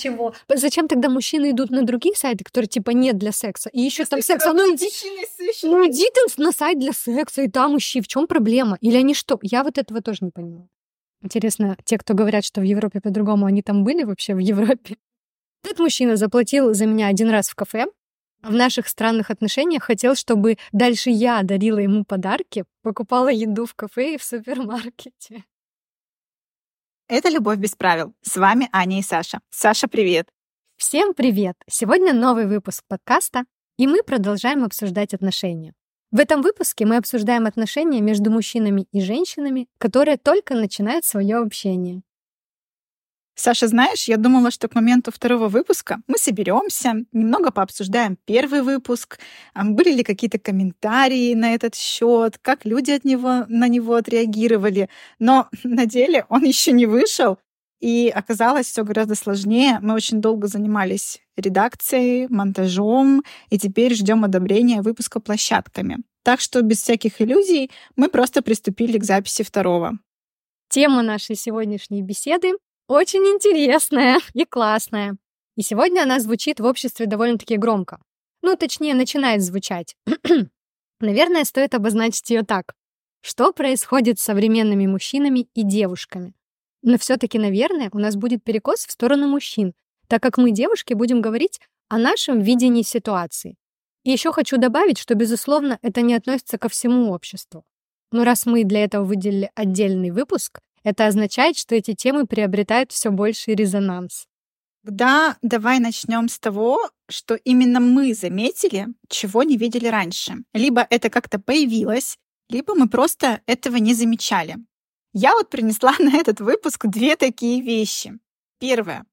чего? Зачем тогда мужчины идут на другие сайты, которые типа нет для секса? И еще там секс. А ну иди, ну иди ты на сайт для секса, и там ищи. В чем проблема? Или они что? Я вот этого тоже не понимаю. Интересно, те, кто говорят, что в Европе по-другому, они там были вообще в Европе? Этот мужчина заплатил за меня один раз в кафе, в наших странных отношениях хотел, чтобы дальше я дарила ему подарки, покупала еду в кафе и в супермаркете. Это «Любовь без правил». С вами Аня и Саша. Саша, привет! Всем привет! Сегодня новый выпуск подкаста, и мы продолжаем обсуждать отношения. В этом выпуске мы обсуждаем отношения между мужчинами и женщинами, которые только начинают свое общение. Саша, знаешь, я думала, что к моменту второго выпуска мы соберемся, немного пообсуждаем первый выпуск, были ли какие-то комментарии на этот счет, как люди от него, на него отреагировали. Но на деле он еще не вышел, и оказалось все гораздо сложнее. Мы очень долго занимались редакцией, монтажом, и теперь ждем одобрения выпуска площадками. Так что без всяких иллюзий мы просто приступили к записи второго. Тема нашей сегодняшней беседы очень интересная и классная. И сегодня она звучит в обществе довольно-таки громко. Ну, точнее, начинает звучать. Наверное, стоит обозначить ее так. Что происходит с современными мужчинами и девушками? Но все-таки, наверное, у нас будет перекос в сторону мужчин, так как мы, девушки, будем говорить о нашем видении ситуации. И еще хочу добавить, что, безусловно, это не относится ко всему обществу. Но раз мы для этого выделили отдельный выпуск, это означает, что эти темы приобретают все больший резонанс. Да, давай начнем с того, что именно мы заметили, чего не видели раньше. Либо это как-то появилось, либо мы просто этого не замечали. Я вот принесла на этот выпуск две такие вещи. Первое.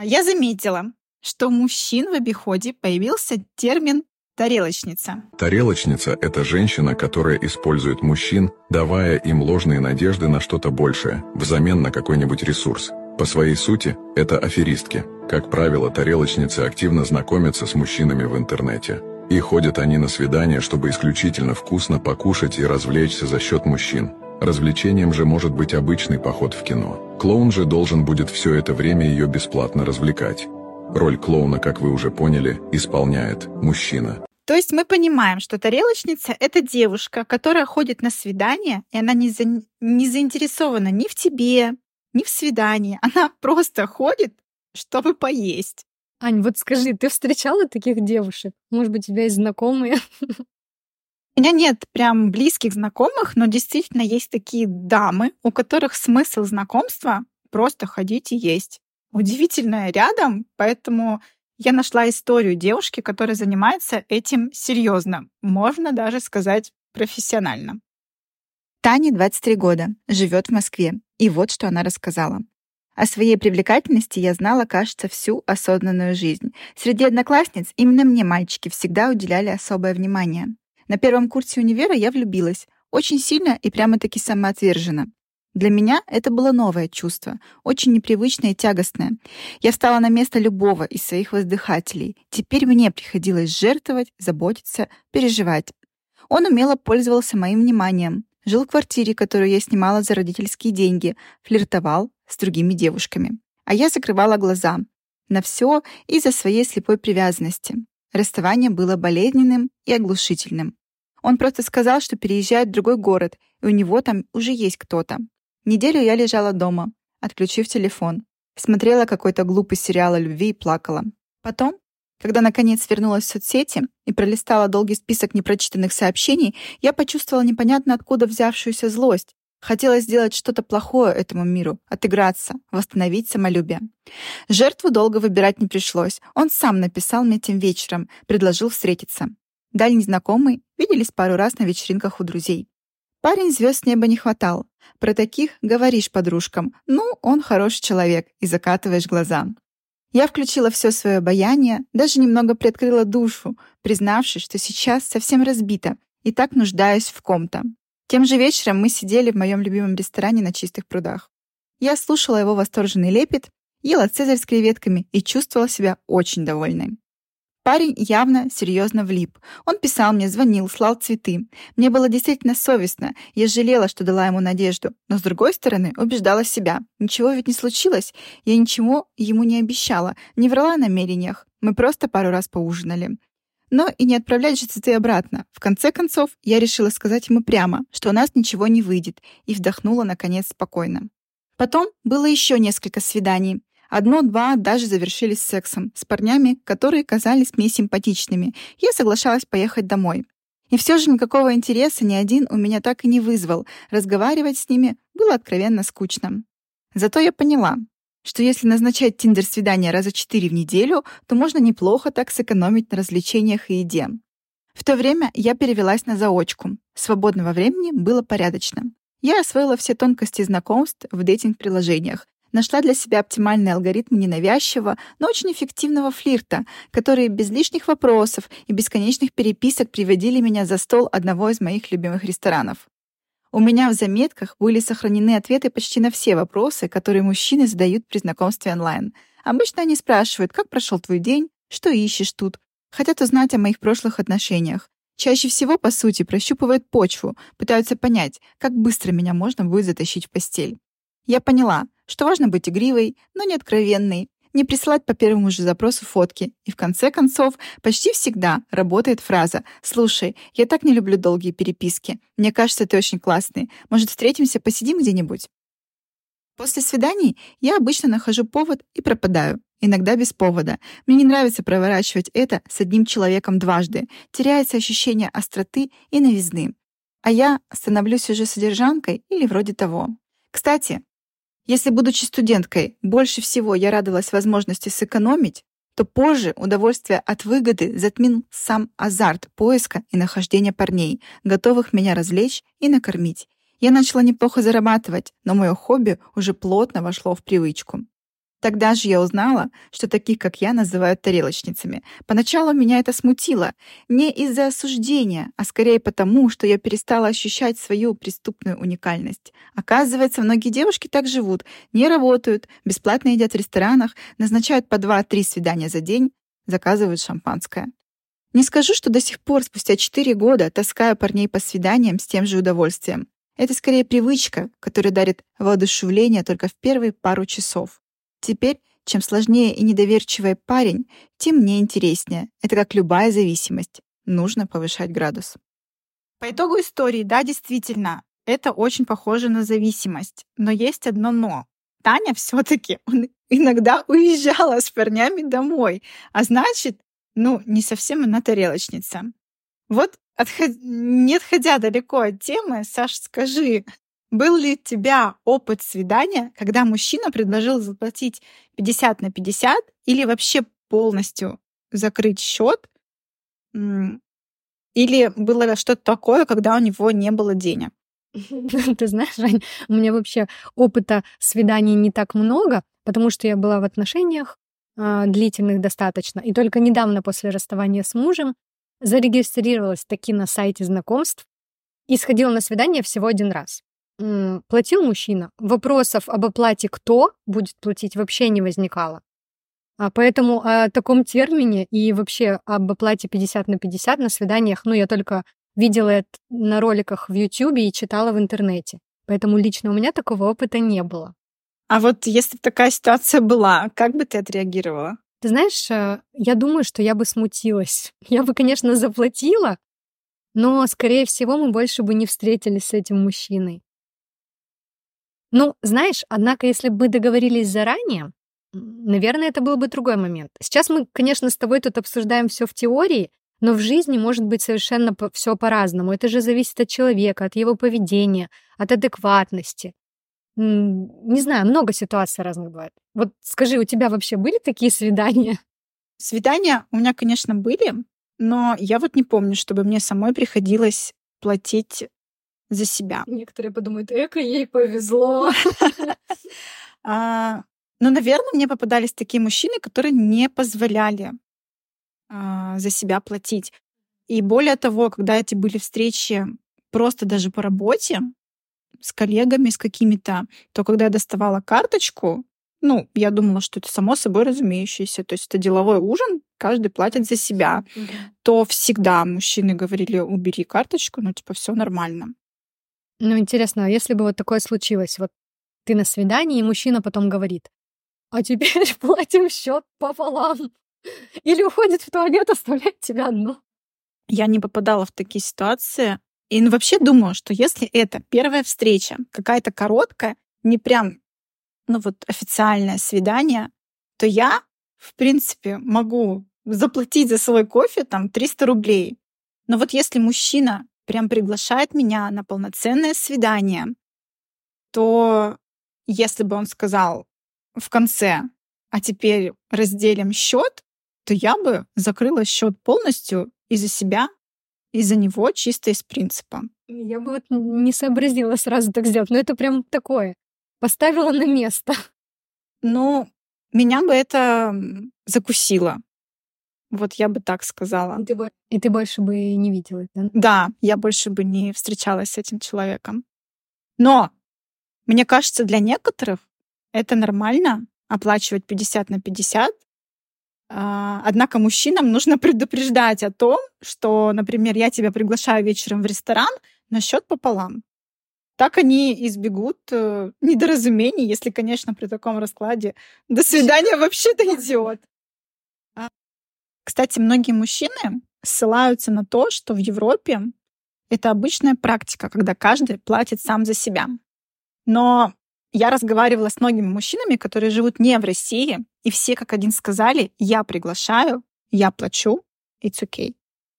Я заметила, что у мужчин в обиходе появился термин Тарелочница. Тарелочница – это женщина, которая использует мужчин, давая им ложные надежды на что-то большее, взамен на какой-нибудь ресурс. По своей сути, это аферистки. Как правило, тарелочницы активно знакомятся с мужчинами в интернете. И ходят они на свидания, чтобы исключительно вкусно покушать и развлечься за счет мужчин. Развлечением же может быть обычный поход в кино. Клоун же должен будет все это время ее бесплатно развлекать. Роль клоуна, как вы уже поняли, исполняет мужчина. То есть мы понимаем, что тарелочница — это девушка, которая ходит на свидание, и она не, за... не заинтересована ни в тебе, ни в свидании. Она просто ходит, чтобы поесть. Ань, вот скажи, ты встречала таких девушек? Может быть, у тебя есть знакомые? У меня нет прям близких знакомых, но действительно есть такие дамы, у которых смысл знакомства просто ходить и есть. Удивительное рядом, поэтому я нашла историю девушки, которая занимается этим серьезно, можно даже сказать профессионально. Тане 23 года, живет в Москве, и вот что она рассказала. О своей привлекательности я знала, кажется, всю осознанную жизнь. Среди одноклассниц именно мне мальчики всегда уделяли особое внимание. На первом курсе универа я влюбилась, очень сильно и прямо-таки самоотверженно. Для меня это было новое чувство, очень непривычное и тягостное. Я встала на место любого из своих воздыхателей. Теперь мне приходилось жертвовать, заботиться, переживать. Он умело пользовался моим вниманием, жил в квартире, которую я снимала за родительские деньги, флиртовал с другими девушками. А я закрывала глаза на все из-за своей слепой привязанности. Расставание было болезненным и оглушительным. Он просто сказал, что переезжает в другой город, и у него там уже есть кто-то. Неделю я лежала дома, отключив телефон. Смотрела какой-то глупый сериал о любви и плакала. Потом, когда наконец вернулась в соцсети и пролистала долгий список непрочитанных сообщений, я почувствовала непонятно откуда взявшуюся злость. Хотела сделать что-то плохое этому миру, отыграться, восстановить самолюбие. Жертву долго выбирать не пришлось. Он сам написал мне тем вечером, предложил встретиться. Дальний знакомый, виделись пару раз на вечеринках у друзей. Парень звезд неба не хватал. Про таких говоришь подружкам. Ну, он хороший человек, и закатываешь глаза. Я включила все свое обаяние, даже немного приоткрыла душу, признавшись, что сейчас совсем разбита и так нуждаюсь в ком-то. Тем же вечером мы сидели в моем любимом ресторане на чистых прудах. Я слушала его восторженный лепет, ела цезарь с креветками и чувствовала себя очень довольной. Парень явно серьезно влип. Он писал мне, звонил, слал цветы. Мне было действительно совестно. Я жалела, что дала ему надежду. Но, с другой стороны, убеждала себя. Ничего ведь не случилось. Я ничего ему не обещала. Не врала о намерениях. Мы просто пару раз поужинали. Но и не отправлять же цветы обратно. В конце концов, я решила сказать ему прямо, что у нас ничего не выйдет, и вдохнула, наконец, спокойно. Потом было еще несколько свиданий. Одно-два даже завершились сексом с парнями, которые казались мне симпатичными. Я соглашалась поехать домой. И все же никакого интереса ни один у меня так и не вызвал. Разговаривать с ними было откровенно скучно. Зато я поняла, что если назначать тиндер-свидание раза четыре в неделю, то можно неплохо так сэкономить на развлечениях и еде. В то время я перевелась на заочку. Свободного времени было порядочно. Я освоила все тонкости знакомств в дейтинг-приложениях, Нашла для себя оптимальный алгоритм ненавязчивого, но очень эффективного флирта, которые без лишних вопросов и бесконечных переписок приводили меня за стол одного из моих любимых ресторанов. У меня в заметках были сохранены ответы почти на все вопросы, которые мужчины задают при знакомстве онлайн. Обычно они спрашивают, как прошел твой день, что ищешь тут, хотят узнать о моих прошлых отношениях. Чаще всего, по сути, прощупывают почву, пытаются понять, как быстро меня можно будет затащить в постель. Я поняла, что важно быть игривой, но не откровенной, не присылать по первому же запросу фотки. И в конце концов, почти всегда работает фраза «Слушай, я так не люблю долгие переписки. Мне кажется, ты очень классный. Может, встретимся, посидим где-нибудь?» После свиданий я обычно нахожу повод и пропадаю. Иногда без повода. Мне не нравится проворачивать это с одним человеком дважды. Теряется ощущение остроты и новизны. А я становлюсь уже содержанкой или вроде того. Кстати, если, будучи студенткой, больше всего я радовалась возможности сэкономить, то позже удовольствие от выгоды затмил сам азарт поиска и нахождения парней, готовых меня развлечь и накормить. Я начала неплохо зарабатывать, но мое хобби уже плотно вошло в привычку. Тогда же я узнала, что таких, как я, называют тарелочницами. Поначалу меня это смутило. Не из-за осуждения, а скорее потому, что я перестала ощущать свою преступную уникальность. Оказывается, многие девушки так живут. Не работают, бесплатно едят в ресторанах, назначают по 2-3 свидания за день, заказывают шампанское. Не скажу, что до сих пор, спустя 4 года, таскаю парней по свиданиям с тем же удовольствием. Это скорее привычка, которая дарит воодушевление только в первые пару часов. Теперь, чем сложнее и недоверчивый парень, тем мне интереснее. Это как любая зависимость. Нужно повышать градус. По итогу истории, да, действительно, это очень похоже на зависимость. Но есть одно но. Таня все-таки иногда уезжала с парнями домой. А значит, ну, не совсем она тарелочница. Вот, отход... не отходя далеко от темы, Саш, скажи, был ли у тебя опыт свидания, когда мужчина предложил заплатить 50 на 50 или вообще полностью закрыть счет? Или было что-то такое, когда у него не было денег? Ты знаешь, Жень, у меня вообще опыта свиданий не так много, потому что я была в отношениях э, длительных достаточно. И только недавно после расставания с мужем зарегистрировалась таки на сайте знакомств и сходила на свидание всего один раз платил мужчина. Вопросов об оплате кто будет платить вообще не возникало. А поэтому о таком термине и вообще об оплате 50 на 50 на свиданиях, ну, я только видела это на роликах в YouTube и читала в интернете. Поэтому лично у меня такого опыта не было. А вот если такая ситуация была, как бы ты отреагировала? Ты знаешь, э, я думаю, что я бы смутилась. Я бы, конечно, заплатила, но, скорее всего, мы больше бы не встретились с этим мужчиной. Ну, знаешь, однако, если бы договорились заранее, наверное, это был бы другой момент. Сейчас мы, конечно, с тобой тут обсуждаем все в теории, но в жизни может быть совершенно все по-разному. Это же зависит от человека, от его поведения, от адекватности. Не знаю, много ситуаций разных бывает. Вот скажи, у тебя вообще были такие свидания? Свидания у меня, конечно, были, но я вот не помню, чтобы мне самой приходилось платить за себя. Некоторые подумают, эко, ей повезло. А, ну, наверное, мне попадались такие мужчины, которые не позволяли а, за себя платить. И более того, когда эти были встречи просто даже по работе, с коллегами, с какими-то, то когда я доставала карточку, Ну, я думала, что это само собой разумеющееся. То есть это деловой ужин, каждый платит за себя. Mm-hmm. То всегда мужчины говорили, убери карточку, ну, типа, все нормально. Ну, интересно, а если бы вот такое случилось, вот ты на свидании, и мужчина потом говорит, а теперь платим счет пополам. Или уходит в туалет, оставляет тебя одну. Я не попадала в такие ситуации. И ну, вообще думаю, что если это первая встреча, какая-то короткая, не прям, ну вот официальное свидание, то я, в принципе, могу заплатить за свой кофе там 300 рублей. Но вот если мужчина прям приглашает меня на полноценное свидание, то если бы он сказал в конце, а теперь разделим счет, то я бы закрыла счет полностью из-за себя, из-за него, чисто из принципа. Я бы вот не сообразила сразу так сделать, но это прям такое. Поставила на место. Ну, меня бы это закусило. Вот я бы так сказала. И ты, и ты больше бы не видела, да? Да, я больше бы не встречалась с этим человеком. Но мне кажется, для некоторых это нормально оплачивать 50 на 50. А, однако мужчинам нужно предупреждать о том, что, например, я тебя приглашаю вечером в ресторан на счет пополам. Так они избегут э, недоразумений, если, конечно, при таком раскладе до свидания вообще-то идиот. Кстати, многие мужчины ссылаются на то, что в Европе это обычная практика, когда каждый платит сам за себя. Но я разговаривала с многими мужчинами, которые живут не в России, и все как один сказали, я приглашаю, я плачу, it's okay.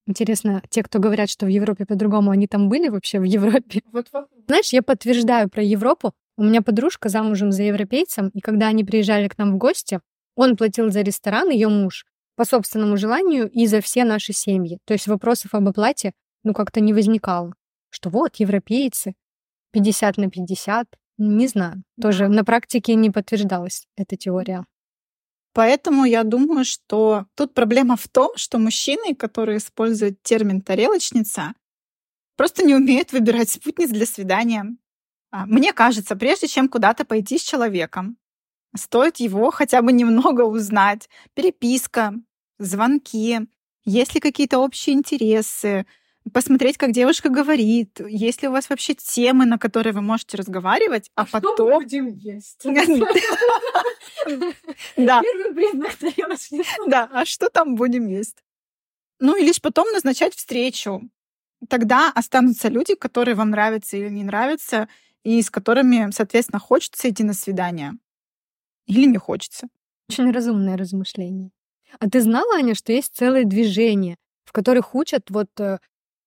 Интересно, те, кто говорят, что в Европе по-другому, они там были вообще в Европе? Вот, вот. Знаешь, я подтверждаю про Европу. У меня подружка замужем за европейцем, и когда они приезжали к нам в гости, он платил за ресторан, ее муж, по собственному желанию и за все наши семьи. То есть вопросов об оплате, ну, как-то не возникало. Что вот, европейцы, 50 на 50. Не знаю. Тоже на практике не подтверждалась эта теория. Поэтому я думаю, что тут проблема в том, что мужчины, которые используют термин «тарелочница», просто не умеют выбирать спутниц для свидания. А, мне кажется, прежде чем куда-то пойти с человеком, стоит его хотя бы немного узнать. Переписка, звонки, есть ли какие-то общие интересы, посмотреть, как девушка говорит, есть ли у вас вообще темы, на которые вы можете разговаривать, а, а потом... Что будем есть? Да. Первый признак Да, а что там будем есть? Ну и лишь потом назначать встречу. Тогда останутся люди, которые вам нравятся или не нравятся, и с которыми, соответственно, хочется идти на свидание. Или не хочется. Очень разумное размышление. А ты знала, Аня, что есть целое движение, в которых учат вот э,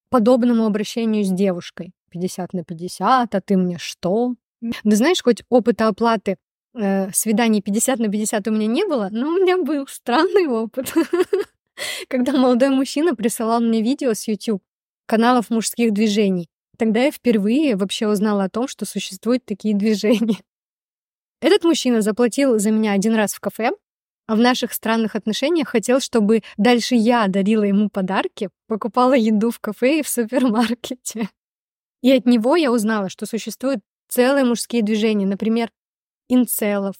подобному обращению с девушкой. 50 на 50, а ты мне что? Да знаешь, хоть опыта оплаты э, свиданий 50 на 50 у меня не было, но у меня был странный опыт. Когда молодой мужчина присылал мне видео с YouTube каналов мужских движений. Тогда я впервые вообще узнала о том, что существуют такие движения. Этот мужчина заплатил за меня один раз в кафе, а в наших странных отношениях хотел, чтобы дальше я дарила ему подарки, покупала еду в кафе и в супермаркете. И от него я узнала, что существуют целые мужские движения, например, инцелов.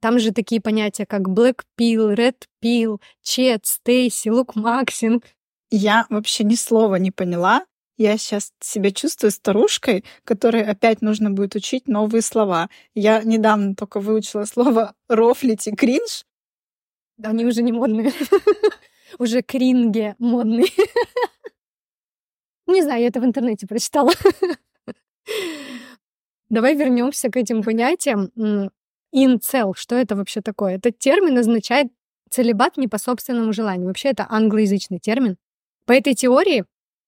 Там же такие понятия, как black pill, red pill, чет, стейси, лукмаксинг. Я вообще ни слова не поняла. Я сейчас себя чувствую старушкой, которой опять нужно будет учить новые слова. Я недавно только выучила слово рофлить и кринж, они уже не модные. Уже кринги модные. Не знаю, я это в интернете прочитала. Давай вернемся к этим понятиям. Инцел, что это вообще такое? Этот термин означает целебат не по собственному желанию. Вообще это англоязычный термин. По этой теории,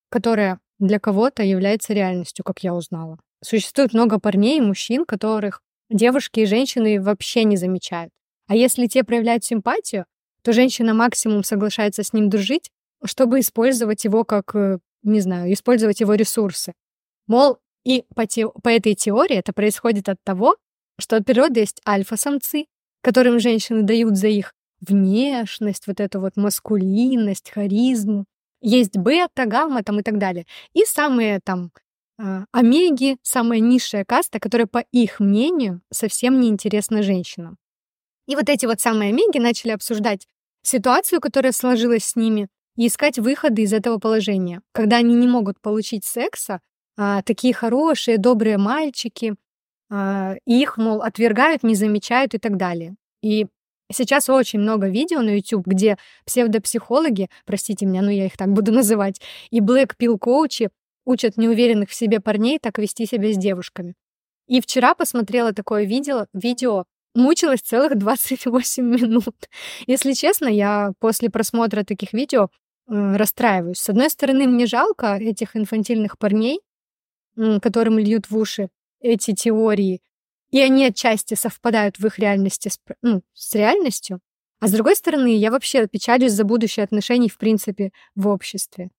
которая для кого-то является реальностью, как я узнала, существует много парней и мужчин, которых девушки и женщины вообще не замечают. А если те проявляют симпатию, то женщина максимум соглашается с ним дружить, чтобы использовать его как, э, не знаю, использовать его ресурсы. Мол, и по, те, по этой теории это происходит от того, что от природы есть альфа-самцы, которым женщины дают за их внешность, вот эту вот маскулинность, харизму. Есть бета, гамма там и так далее. И самые там э, омеги, самая низшая каста, которая, по их мнению, совсем не интересна женщинам. И вот эти вот самые омеги начали обсуждать ситуацию, которая сложилась с ними, и искать выходы из этого положения. Когда они не могут получить секса, а, такие хорошие, добрые мальчики, а, их, мол, отвергают, не замечают и так далее. И сейчас очень много видео на YouTube, где псевдопсихологи, простите меня, но я их так буду называть, и Black Pill коучи учат неуверенных в себе парней так вести себя с девушками. И вчера посмотрела такое видео, видео мучилась целых 28 минут. Если честно, я после просмотра таких видео расстраиваюсь. С одной стороны, мне жалко этих инфантильных парней, которым льют в уши эти теории, и они отчасти совпадают в их реальности с, ну, с реальностью. А с другой стороны, я вообще печалюсь за будущее отношений в принципе в обществе.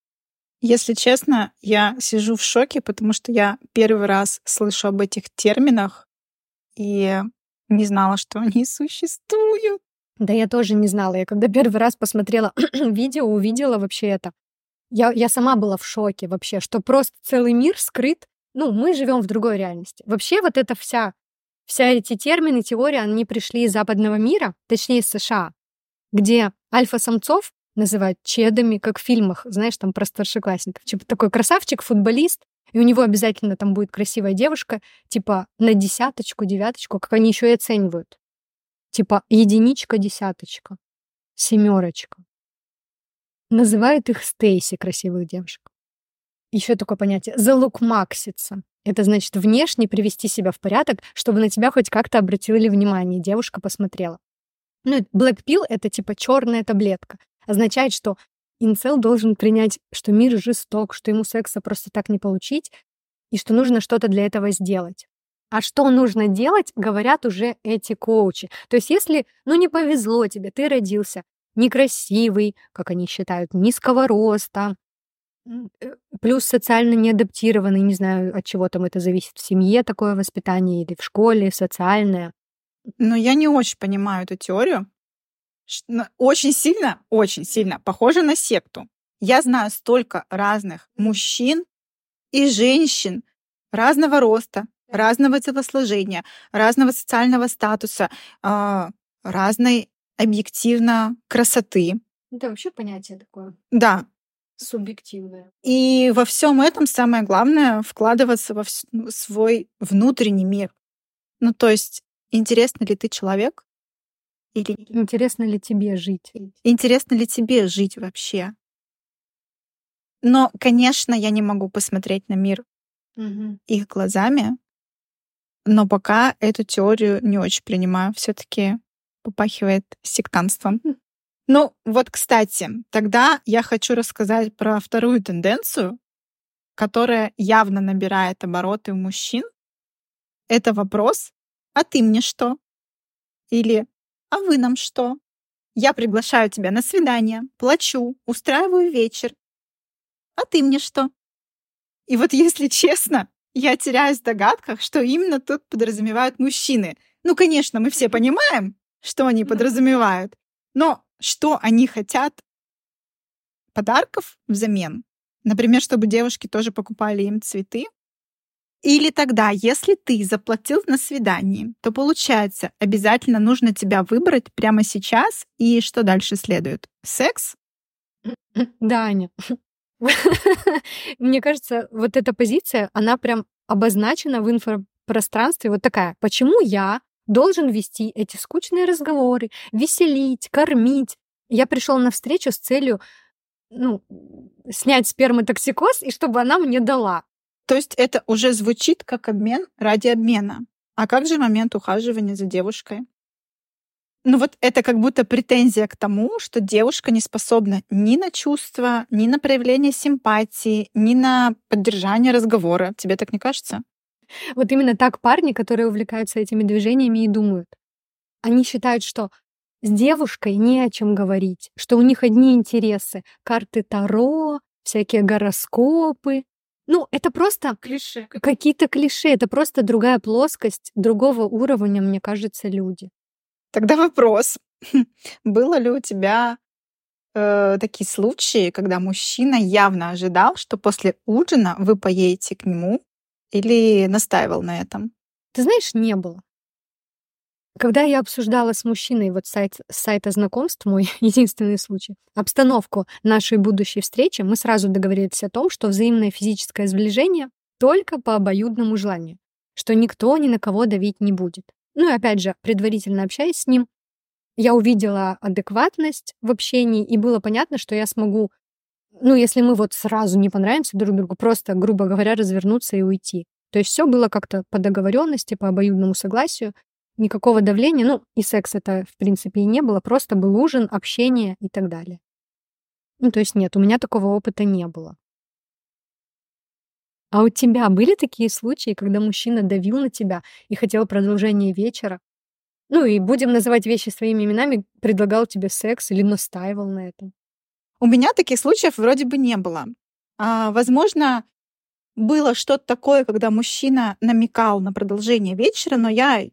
Если честно, я сижу в шоке, потому что я первый раз слышу об этих терминах и не знала, что они существуют. Да я тоже не знала. Я когда первый раз посмотрела видео, увидела вообще это. Я, я сама была в шоке вообще, что просто целый мир скрыт. Ну, мы живем в другой реальности. Вообще вот эта вся, вся эти термины, теории, они пришли из западного мира, точнее из США, где альфа-самцов называют чедами, как в фильмах, знаешь, там про старшеклассников. Типа такой красавчик, футболист, и у него обязательно там будет красивая девушка, типа на десяточку, девяточку, как они еще и оценивают. Типа единичка, десяточка, семерочка. Называют их Стейси, красивых девушек. Еще такое понятие залукмакситься. Это значит внешне привести себя в порядок, чтобы на тебя хоть как-то обратили внимание, девушка посмотрела. Ну, Black Pill — это типа черная таблетка. Означает, что Инцел должен принять, что мир жесток, что ему секса просто так не получить, и что нужно что-то для этого сделать. А что нужно делать, говорят уже эти коучи. То есть если, ну, не повезло тебе, ты родился некрасивый, как они считают, низкого роста, э, плюс социально неадаптированный, не знаю, от чего там это зависит, в семье такое воспитание или в школе, социальное. Но я не очень понимаю эту теорию, очень сильно, очень сильно похоже на секту. Я знаю столько разных мужчин и женщин разного роста, разного телосложения, разного социального статуса, а, разной объективно красоты. Это вообще понятие такое. Да. Субъективное. И во всем этом самое главное вкладываться во свой внутренний мир. Ну, то есть, интересно ли ты человек, или интересно ли тебе жить? Интересно ли тебе жить вообще? Но, конечно, я не могу посмотреть на мир угу. их глазами, но пока эту теорию не очень принимаю. Все-таки попахивает сектантством. Ну, вот, кстати, тогда я хочу рассказать про вторую тенденцию, которая явно набирает обороты у мужчин. Это вопрос «А ты мне что?» Или а вы нам что? Я приглашаю тебя на свидание, плачу, устраиваю вечер. А ты мне что? И вот если честно, я теряюсь в догадках, что именно тут подразумевают мужчины. Ну, конечно, мы все понимаем, что они подразумевают, но что они хотят подарков взамен? Например, чтобы девушки тоже покупали им цветы, или тогда, если ты заплатил на свидании, то получается, обязательно нужно тебя выбрать прямо сейчас, и что дальше следует? Секс? Да, Аня. Мне кажется, вот эта позиция, она прям обозначена в инфопространстве вот такая. Почему я должен вести эти скучные разговоры, веселить, кормить? Я пришел на встречу с целью ну, снять сперматоксикоз, и чтобы она мне дала. То есть это уже звучит как обмен ради обмена. А как же момент ухаживания за девушкой? Ну вот это как будто претензия к тому, что девушка не способна ни на чувства, ни на проявление симпатии, ни на поддержание разговора. Тебе так не кажется? Вот именно так парни, которые увлекаются этими движениями и думают. Они считают, что с девушкой не о чем говорить, что у них одни интересы. Карты Таро, всякие гороскопы, ну, это просто клише. Какие-то клише, это просто другая плоскость, другого уровня, мне кажется, люди. Тогда вопрос. Было ли у тебя э, такие случаи, когда мужчина явно ожидал, что после ужина вы поедете к нему или настаивал на этом? Ты знаешь, не было. Когда я обсуждала с мужчиной вот сайт, сайта знакомств, мой единственный случай, обстановку нашей будущей встречи, мы сразу договорились о том, что взаимное физическое сближение только по обоюдному желанию, что никто ни на кого давить не будет. Ну и опять же, предварительно общаясь с ним, я увидела адекватность в общении, и было понятно, что я смогу, ну, если мы вот сразу не понравимся друг другу, просто, грубо говоря, развернуться и уйти. То есть все было как-то по договоренности, по обоюдному согласию, никакого давления, ну, и секс это, в принципе, и не было, просто был ужин, общение и так далее. Ну, то есть нет, у меня такого опыта не было. А у тебя были такие случаи, когда мужчина давил на тебя и хотел продолжения вечера? Ну и будем называть вещи своими именами, предлагал тебе секс или настаивал на этом? У меня таких случаев вроде бы не было. А, возможно, было что-то такое, когда мужчина намекал на продолжение вечера, но я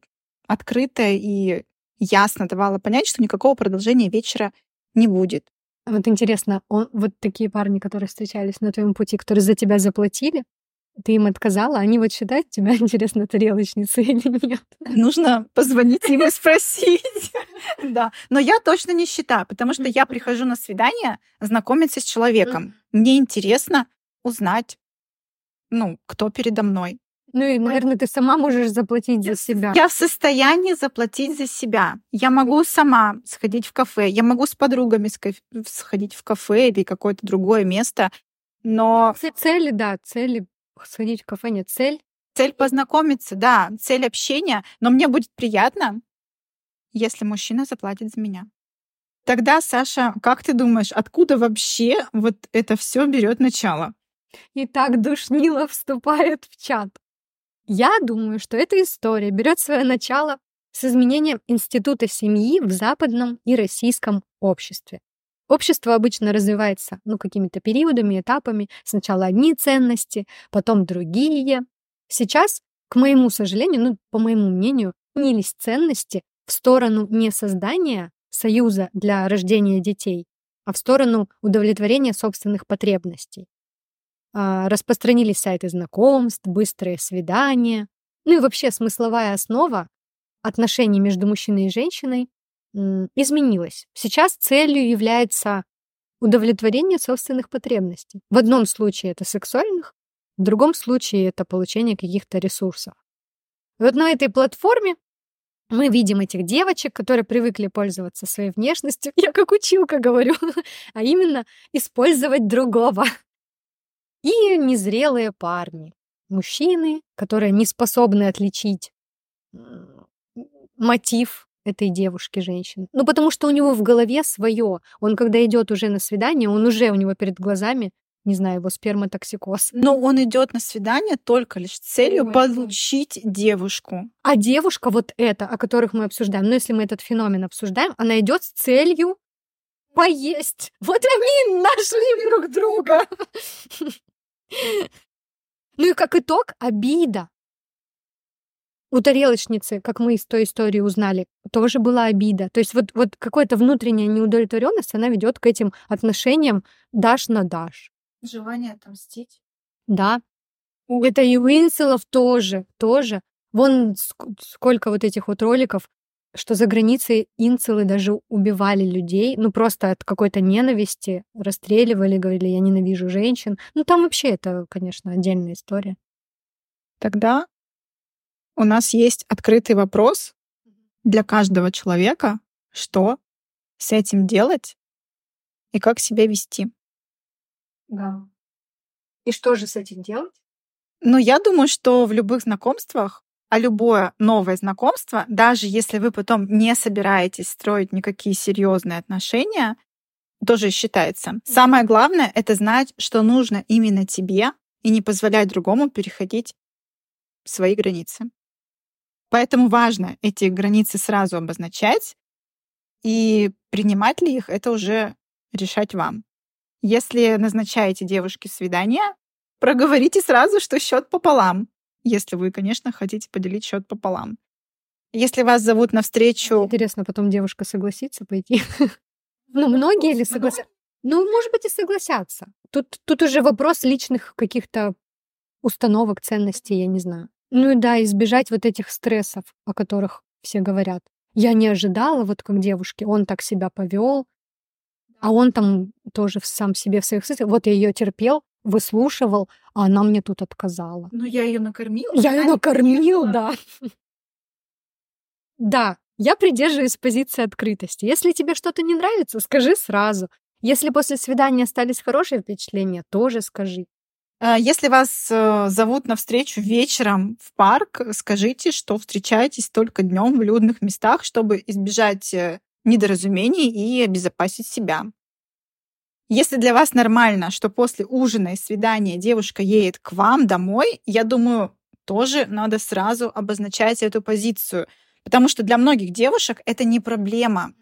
открыто и ясно давала понять, что никакого продолжения вечера не будет. Вот интересно, он, вот такие парни, которые встречались на твоем пути, которые за тебя заплатили, ты им отказала, они вот считают тебя, интересно, тарелочницей или нет? Нужно позвонить им и спросить. Да. Но я точно не считаю, потому что я прихожу на свидание знакомиться с человеком. Мне интересно узнать, ну, кто передо мной. Ну и, наверное, ты сама можешь заплатить за себя. Я в состоянии заплатить за себя. Я могу сама сходить в кафе, я могу с подругами сходить в кафе или какое-то другое место, но... Цели, да, цели сходить в кафе нет. Цель? Цель познакомиться, да, цель общения. Но мне будет приятно, если мужчина заплатит за меня. Тогда, Саша, как ты думаешь, откуда вообще вот это все берет начало? Итак, Душнила вступает в чат. Я думаю, что эта история берет свое начало с изменением института семьи в западном и российском обществе. Общество обычно развивается ну, какими-то периодами, этапами. Сначала одни ценности, потом другие. Сейчас, к моему сожалению, ну, по моему мнению, изменились ценности в сторону не создания союза для рождения детей, а в сторону удовлетворения собственных потребностей. А, распространились сайты знакомств, быстрые свидания. Ну и вообще смысловая основа отношений между мужчиной и женщиной изменилась. Сейчас целью является удовлетворение собственных потребностей. В одном случае это сексуальных, в другом случае это получение каких-то ресурсов. Вот на этой платформе мы видим этих девочек, которые привыкли пользоваться своей внешностью. Я как училка говорю, а именно использовать другого и незрелые парни, мужчины, которые не способны отличить мотив этой девушки, женщины. Ну, потому что у него в голове свое. Он, когда идет уже на свидание, он уже у него перед глазами, не знаю, его сперматоксикоз. Но он идет на свидание только лишь с целью получить девушку. А девушка вот эта, о которых мы обсуждаем, ну, если мы этот феномен обсуждаем, она идет с целью поесть. Вот они нашли друг друга. Ну и как итог, обида. У тарелочницы, как мы из той истории узнали, тоже была обида. То есть вот, вот какая-то внутренняя неудовлетворенность, она ведет к этим отношениям дашь на дашь. Желание отомстить. Да. Это и у инселов тоже, тоже. Вон сколько вот этих вот роликов что за границей инцелы даже убивали людей, ну просто от какой-то ненависти, расстреливали, говорили, я ненавижу женщин. Ну там вообще это, конечно, отдельная история. Тогда у нас есть открытый вопрос для каждого человека, что с этим делать и как себя вести. Да. И что же с этим делать? Ну, я думаю, что в любых знакомствах а любое новое знакомство, даже если вы потом не собираетесь строить никакие серьезные отношения, тоже считается. Самое главное — это знать, что нужно именно тебе, и не позволять другому переходить свои границы. Поэтому важно эти границы сразу обозначать, и принимать ли их, это уже решать вам. Если назначаете девушке свидание, проговорите сразу, что счет пополам если вы, конечно, хотите поделить счет пополам. Если вас зовут на встречу... Интересно, потом девушка согласится пойти? Ну, многие ли согласятся? Ну, может быть, и согласятся. Тут, тут уже вопрос личных каких-то установок, ценностей, я не знаю. Ну и да, избежать вот этих стрессов, о которых все говорят. Я не ожидала, вот как девушки, он так себя повел, а он там тоже сам себе в своих мыслях. Вот я ее терпел, выслушивал, а она мне тут отказала. Ну, я ее накормил. Я ее накормил, да. Да, я придерживаюсь позиции открытости. Если тебе что-то не нравится, скажи сразу. Если после свидания остались хорошие впечатления, тоже скажи. А, если вас э, зовут на встречу вечером в парк, скажите, что встречаетесь только днем в людных местах, чтобы избежать э, недоразумений и обезопасить себя. Если для вас нормально, что после ужина и свидания девушка едет к вам домой, я думаю, тоже надо сразу обозначать эту позицию, потому что для многих девушек это не проблема.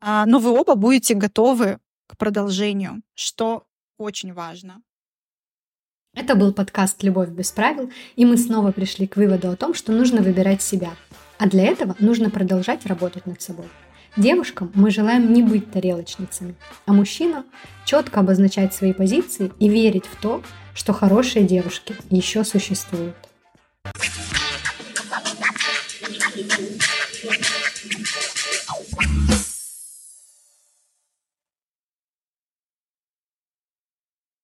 А, но вы оба будете готовы к продолжению, что очень важно. Это был подкаст «Любовь без правил», и мы снова пришли к выводу о том, что нужно выбирать себя. А для этого нужно продолжать работать над собой. Девушкам мы желаем не быть тарелочницами, а мужчинам четко обозначать свои позиции и верить в то, что хорошие девушки еще существуют. Thank you.